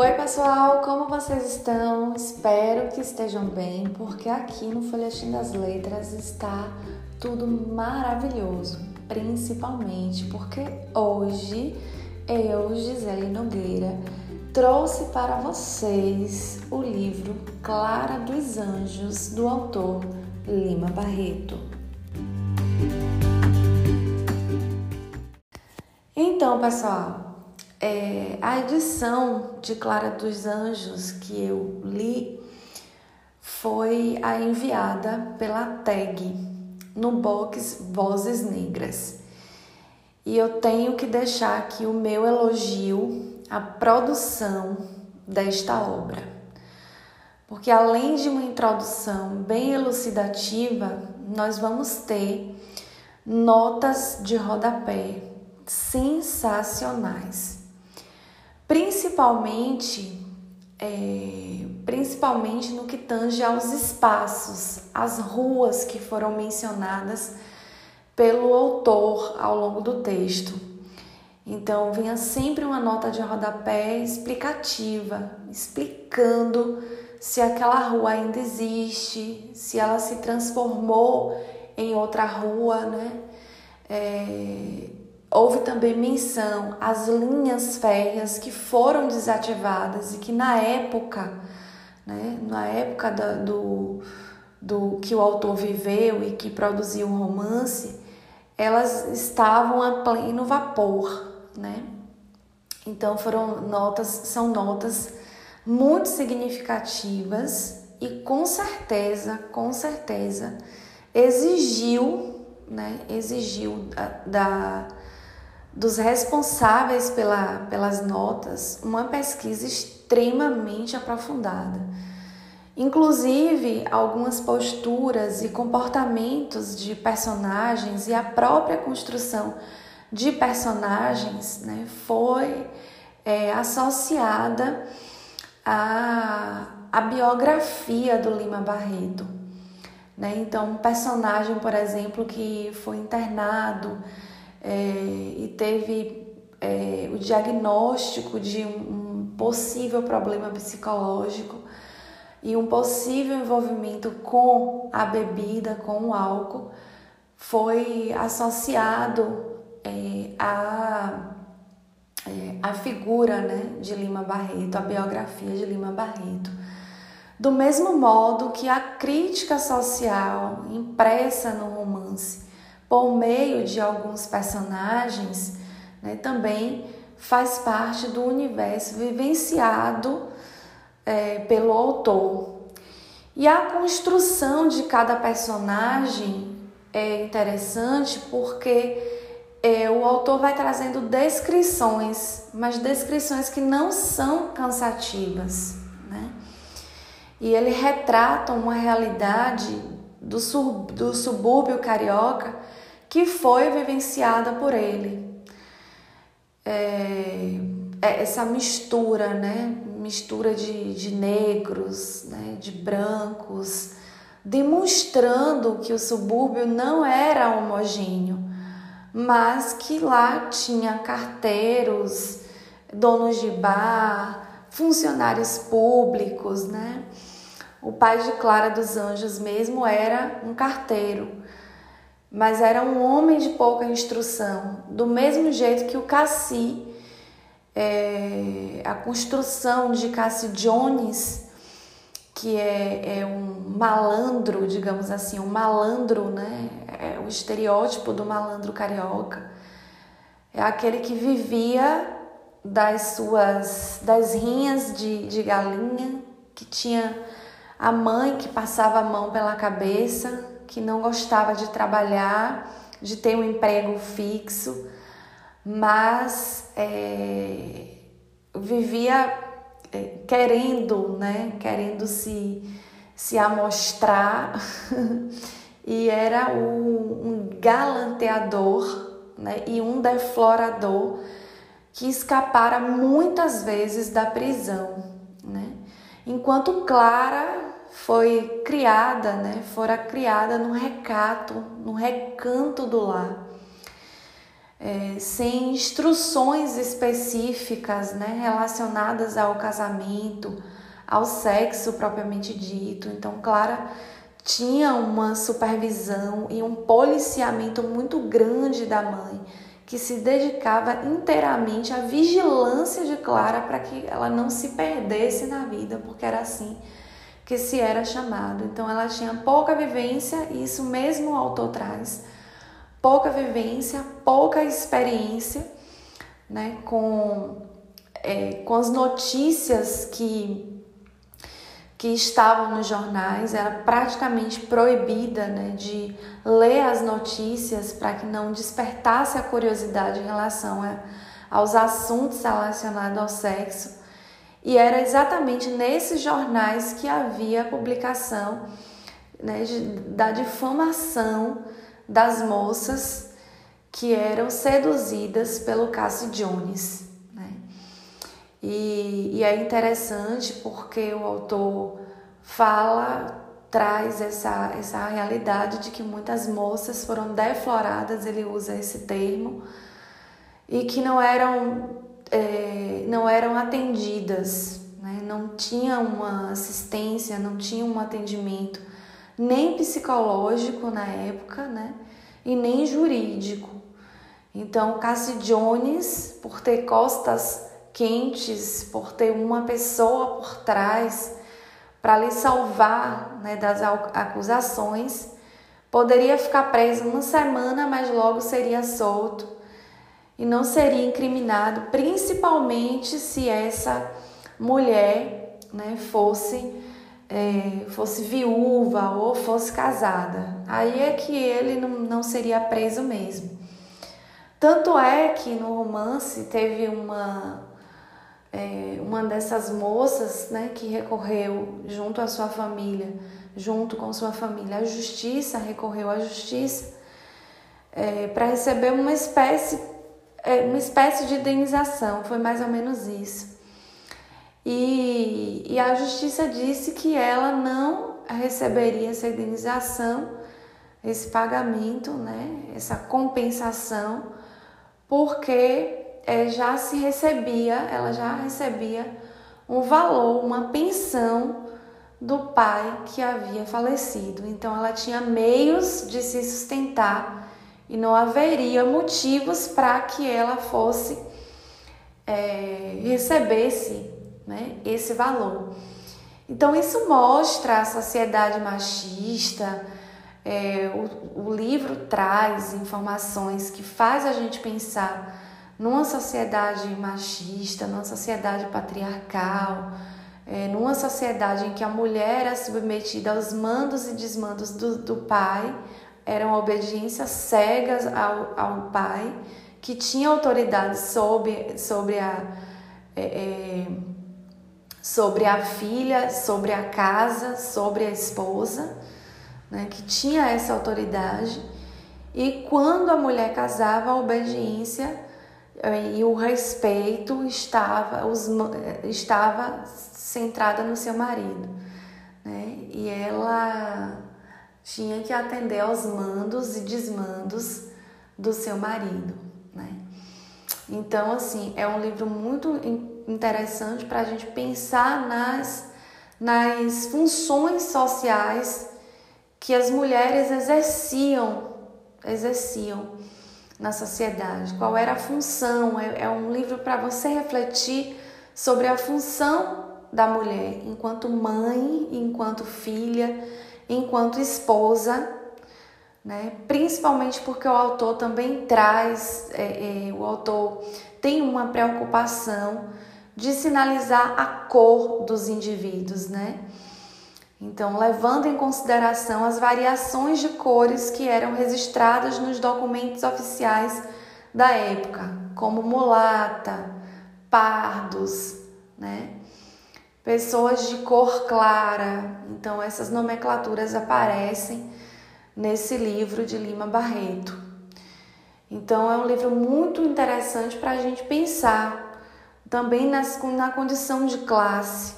Oi, pessoal, como vocês estão? Espero que estejam bem, porque aqui no Folhetim das Letras está tudo maravilhoso, principalmente porque hoje eu, Gisele Nogueira, trouxe para vocês o livro Clara dos Anjos, do autor Lima Barreto. Então, pessoal, é, a edição de Clara dos Anjos que eu li foi a enviada pela TAG no box Vozes Negras. E eu tenho que deixar aqui o meu elogio à produção desta obra. Porque além de uma introdução bem elucidativa, nós vamos ter notas de rodapé sensacionais. Principalmente, é, principalmente no que tange aos espaços, as ruas que foram mencionadas pelo autor ao longo do texto. Então, vinha sempre uma nota de rodapé explicativa, explicando se aquela rua ainda existe, se ela se transformou em outra rua, né? É, houve também menção às linhas férreas que foram desativadas e que na época, né, na época da, do, do que o autor viveu e que produziu o romance, elas estavam a pleno vapor, né? Então foram notas, são notas muito significativas e com certeza, com certeza exigiu, né? Exigiu da, da dos responsáveis pela, pelas notas uma pesquisa extremamente aprofundada Inclusive, algumas posturas e comportamentos de personagens e a própria construção de personagens né, foi é, associada à, à biografia do Lima Barreto. Né? Então, um personagem, por exemplo, que foi internado é, e teve é, o diagnóstico de um, um possível problema psicológico e um possível envolvimento com a bebida, com o álcool, foi associado é, a, é, a figura né, de Lima Barreto, a biografia de Lima Barreto. Do mesmo modo que a crítica social impressa no romance, por meio de alguns personagens, né, também faz parte do universo vivenciado é, pelo autor. E a construção de cada personagem é interessante porque é, o autor vai trazendo descrições, mas descrições que não são cansativas. Né? E ele retrata uma realidade do, sub, do subúrbio carioca que foi vivenciada por ele. É, é essa mistura, né? mistura de, de negros, né, de brancos, demonstrando que o subúrbio não era homogêneo, mas que lá tinha carteiros, donos de bar, funcionários públicos, né? O pai de Clara dos Anjos mesmo era um carteiro, mas era um homem de pouca instrução, do mesmo jeito que o Cassi é, a construção de Cassie Jones, que é, é, um malandro, digamos assim, um malandro, né? É o estereótipo do malandro carioca. É aquele que vivia das suas das rinhas de, de galinha, que tinha a mãe que passava a mão pela cabeça, que não gostava de trabalhar, de ter um emprego fixo mas é, vivia é, querendo, né, querendo se, se amostrar e era o, um galanteador né, e um deflorador que escapara muitas vezes da prisão, né? Enquanto Clara foi criada, né, fora criada no recato, no recanto do lar. É, sem instruções específicas né, relacionadas ao casamento, ao sexo propriamente dito. Então, Clara tinha uma supervisão e um policiamento muito grande da mãe, que se dedicava inteiramente à vigilância de Clara para que ela não se perdesse na vida, porque era assim que se era chamado. Então ela tinha pouca vivência, e isso mesmo o autor traz, pouca vivência, pouca experiência, né, com, é, com as notícias que que estavam nos jornais, era praticamente proibida né, de ler as notícias para que não despertasse a curiosidade em relação a, aos assuntos relacionados ao sexo. E era exatamente nesses jornais que havia a publicação né, da difamação das moças que eram seduzidas pelo Cassie Jones. E, e é interessante porque o autor fala, traz essa, essa realidade de que muitas moças foram defloradas, ele usa esse termo, e que não eram, é, não eram atendidas, né? não tinha uma assistência, não tinha um atendimento nem psicológico na época, né? e nem jurídico. Então, Cassie Jones, por ter costas quentes por ter uma pessoa por trás para lhe salvar né, das acusações. Poderia ficar preso uma semana, mas logo seria solto e não seria incriminado, principalmente se essa mulher né, fosse é, fosse viúva ou fosse casada. Aí é que ele não, não seria preso mesmo. Tanto é que no romance teve uma é, uma dessas moças né, que recorreu junto à sua família, junto com sua família, à justiça, recorreu à justiça é, para receber uma espécie, uma espécie de indenização, foi mais ou menos isso. E, e a justiça disse que ela não receberia essa indenização, esse pagamento, né, essa compensação, porque é, já se recebia, ela já recebia um valor, uma pensão do pai que havia falecido. Então ela tinha meios de se sustentar e não haveria motivos para que ela fosse é, recebesse né, esse valor. Então isso mostra a sociedade machista. É, o, o livro traz informações que faz a gente pensar numa sociedade machista, numa sociedade patriarcal, é, numa sociedade em que a mulher era submetida aos mandos e desmandos do, do pai, eram obediências cegas ao, ao pai, que tinha autoridade sobre, sobre, a, é, é, sobre a filha, sobre a casa, sobre a esposa, né, que tinha essa autoridade. E quando a mulher casava, a obediência e o respeito estava, os, estava centrada no seu marido. Né? E ela tinha que atender aos mandos e desmandos do seu marido. Né? Então, assim, é um livro muito interessante para a gente pensar nas, nas funções sociais que as mulheres exerciam, exerciam na sociedade, qual era a função. É, é um livro para você refletir sobre a função da mulher enquanto mãe, enquanto filha, enquanto esposa, né? principalmente porque o autor também traz, é, é, o autor tem uma preocupação de sinalizar a cor dos indivíduos, né? Então, levando em consideração as variações de cores que eram registradas nos documentos oficiais da época, como mulata, pardos, né? Pessoas de cor clara. Então, essas nomenclaturas aparecem nesse livro de Lima Barreto. Então, é um livro muito interessante para a gente pensar também nas, na condição de classe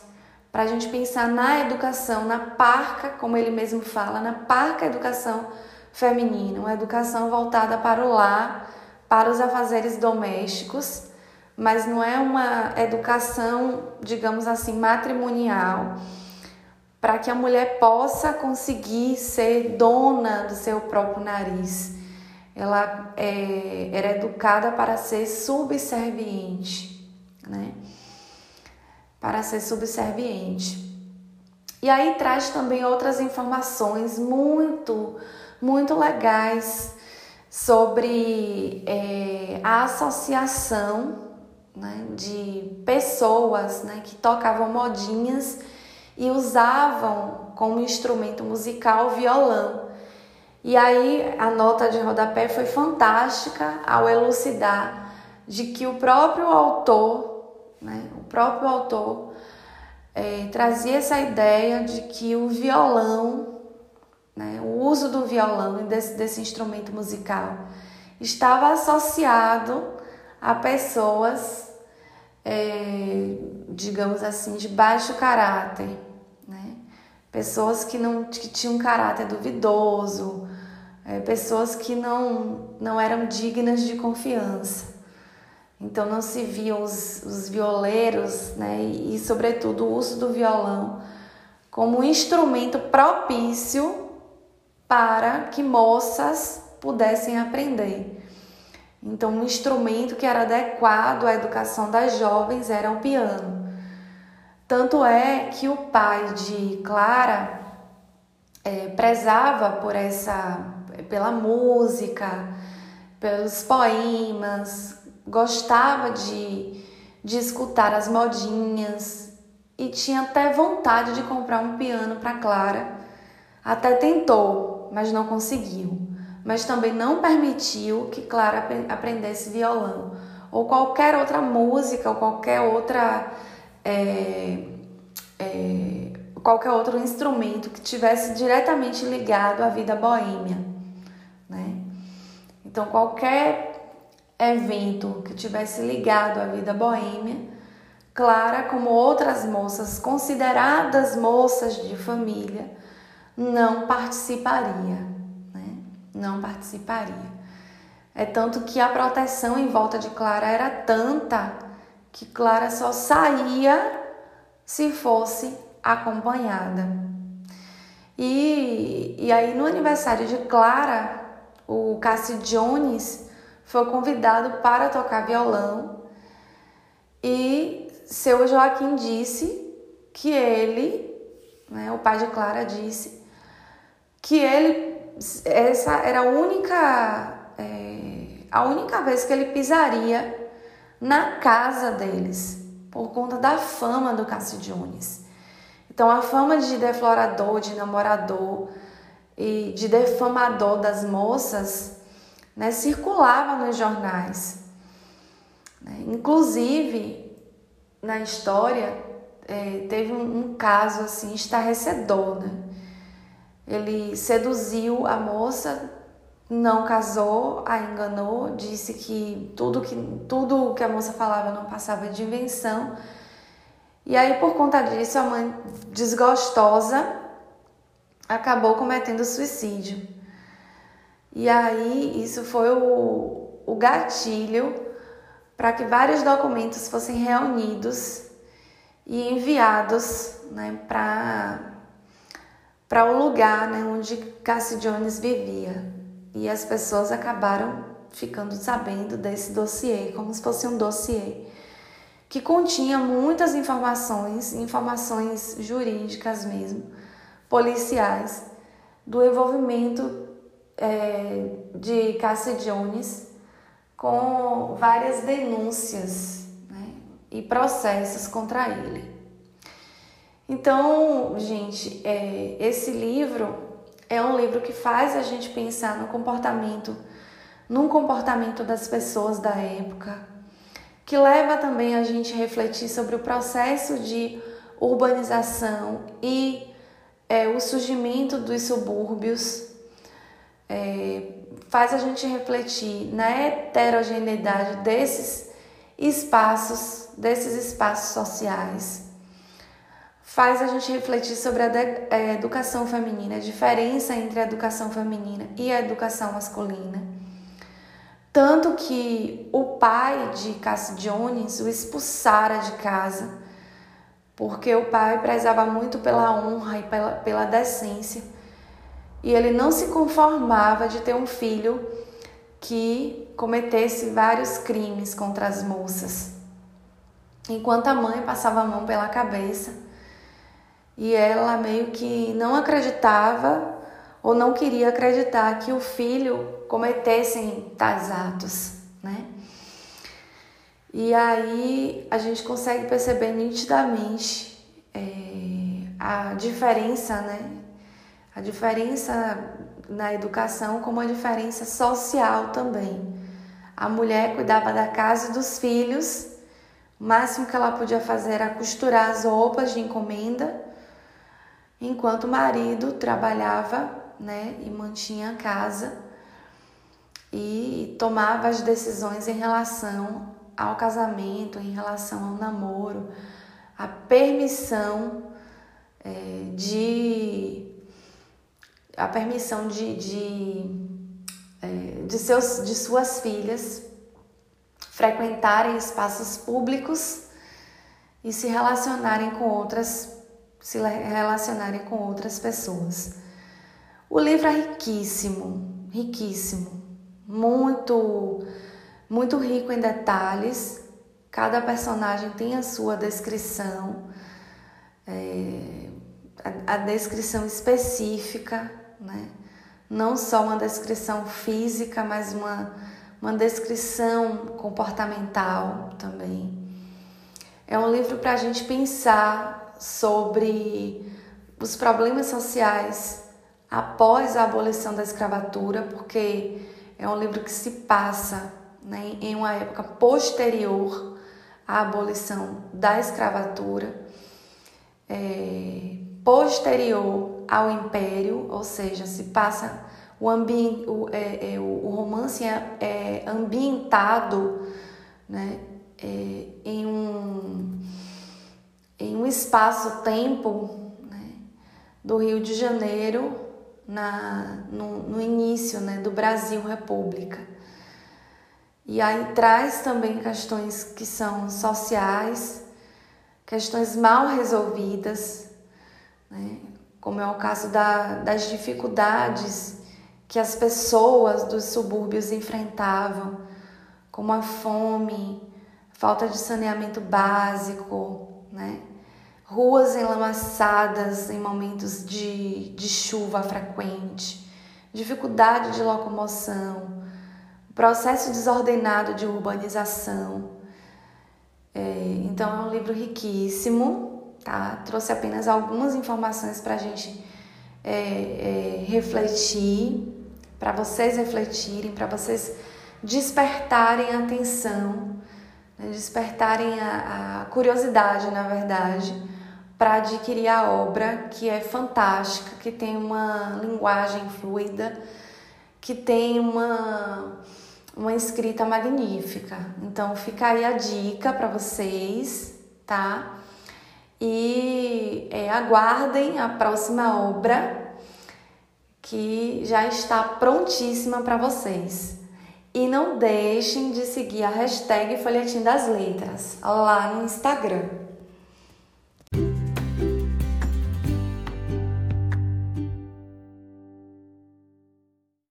para a gente pensar na educação, na parca, como ele mesmo fala, na parca educação feminina, uma educação voltada para o lar, para os afazeres domésticos, mas não é uma educação, digamos assim, matrimonial, para que a mulher possa conseguir ser dona do seu próprio nariz. Ela é, era educada para ser subserviente, né? Para ser subserviente. E aí traz também outras informações muito, muito legais sobre é, a associação né, de pessoas né, que tocavam modinhas e usavam como instrumento musical o violão. E aí a nota de rodapé foi fantástica ao elucidar de que o próprio autor, né, o próprio autor é, trazia essa ideia de que o violão, né, o uso do violão e desse, desse instrumento musical estava associado a pessoas, é, digamos assim, de baixo caráter, né? pessoas que não que tinham caráter duvidoso, é, pessoas que não, não eram dignas de confiança. Então não se viam os, os violeiros, né, e, e sobretudo o uso do violão como um instrumento propício para que moças pudessem aprender. Então, um instrumento que era adequado à educação das jovens era o piano. Tanto é que o pai de Clara é, prezava por essa, pela música, pelos poemas, gostava de, de escutar as modinhas e tinha até vontade de comprar um piano para Clara. Até tentou, mas não conseguiu. Mas também não permitiu que Clara aprendesse violão ou qualquer outra música ou qualquer outra é, é, qualquer outro instrumento que tivesse diretamente ligado à vida boêmia, né? Então qualquer evento que tivesse ligado à vida boêmia, Clara, como outras moças consideradas moças de família, não participaria? Não participaria. É tanto que a proteção em volta de Clara era tanta que Clara só saía se fosse acompanhada. E, e aí no aniversário de Clara, o Cassie Jones foi convidado para tocar violão e seu Joaquim disse que ele, né, o pai de Clara disse que ele essa era a única é, a única vez que ele pisaria na casa deles por conta da fama do Cássio Jones. Então a fama de deflorador, de namorador e de defamador das moças né, circulava nos jornais. Né? Inclusive, na história, é, teve um, caso assim estarrecedor. Né? Ele seduziu a moça, não casou, a enganou, disse que tudo que tudo que a moça falava não passava de invenção. E aí, por conta disso, a mãe desgostosa acabou cometendo suicídio. E aí, isso foi o, o gatilho para que vários documentos fossem reunidos e enviados né, para o lugar né, onde Cassie Jones vivia. E as pessoas acabaram ficando sabendo desse dossiê, como se fosse um dossiê que continha muitas informações, informações jurídicas mesmo, policiais, do envolvimento é, de Cassie Jones com várias denúncias né, e processos contra ele. Então, gente, é, esse livro é um livro que faz a gente pensar no comportamento, num comportamento das pessoas da época, que leva também a gente a refletir sobre o processo de urbanização e é, o surgimento dos subúrbios é, faz a gente refletir na heterogeneidade desses espaços, desses espaços sociais, faz a gente refletir sobre a, é, educação feminina, a diferença entre a educação feminina e a educação masculina, Tanto que o pai de Cassie Jones o expulsara de casa, porque o pai prezava muito pela honra e pela, pela decência. E ele não se conformava de ter um filho que cometesse vários crimes contra as moças. Enquanto a mãe passava a mão pela cabeça e ela meio que não acreditava ou não queria acreditar que o filho cometessem tais atos, né? E aí a gente consegue perceber nitidamente é, a diferença, né? A diferença na educação como a diferença social também. A mulher cuidava da casa e dos filhos, o máximo que ela podia fazer era costurar as roupas de encomenda, enquanto o marido trabalhava né, e mantinha a casa e tomava as decisões em relação ao casamento, em relação ao namoro, a permissão é, de a permissão de, de, é, de, seus, de suas filhas frequentarem espaços públicos e se relacionarem com outras se relacionarem com outras pessoas. O livro é riquíssimo, riquíssimo, muito muito rico em detalhes. Cada personagem tem a sua descrição, é, a, a descrição específica né? Não só uma descrição física, mas uma, uma descrição comportamental também. É um livro para a gente pensar sobre os problemas sociais após a abolição da escravatura, porque é um livro que se passa né, em uma época posterior à abolição da escravatura, é, posterior ao império, ou seja, se passa o, ambi o, é, é, o romance é, é ambientado né, é, em, um, em um espaço-tempo né, do Rio de Janeiro na, no, no início né, do Brasil República. E aí traz também questões que são sociais, questões mal resolvidas, né? como é o caso da, das dificuldades que as pessoas dos subúrbios enfrentavam, como a fome, falta de saneamento básico, né? Ruas enlamaçadas em momentos de, de chuva frequente, dificuldade de locomoção, processo desordenado de urbanização. É, então é um livro riquíssimo tá? Trouxe apenas algumas informações para a gente é, é, refletir, para vocês refletirem, para vocês despertarem a atenção, né? despertarem a, a curiosidade, na verdade, para adquirir a obra que é fantástica, que tem uma linguagem fluida, que tem uma, uma escrita magnífica. Então fica aí a dica para vocês, tá? e é, aguardem a próxima obra que já está prontíssima para vocês. E não deixem de seguir a hashtag Folhetim das Letras lá no Instagram.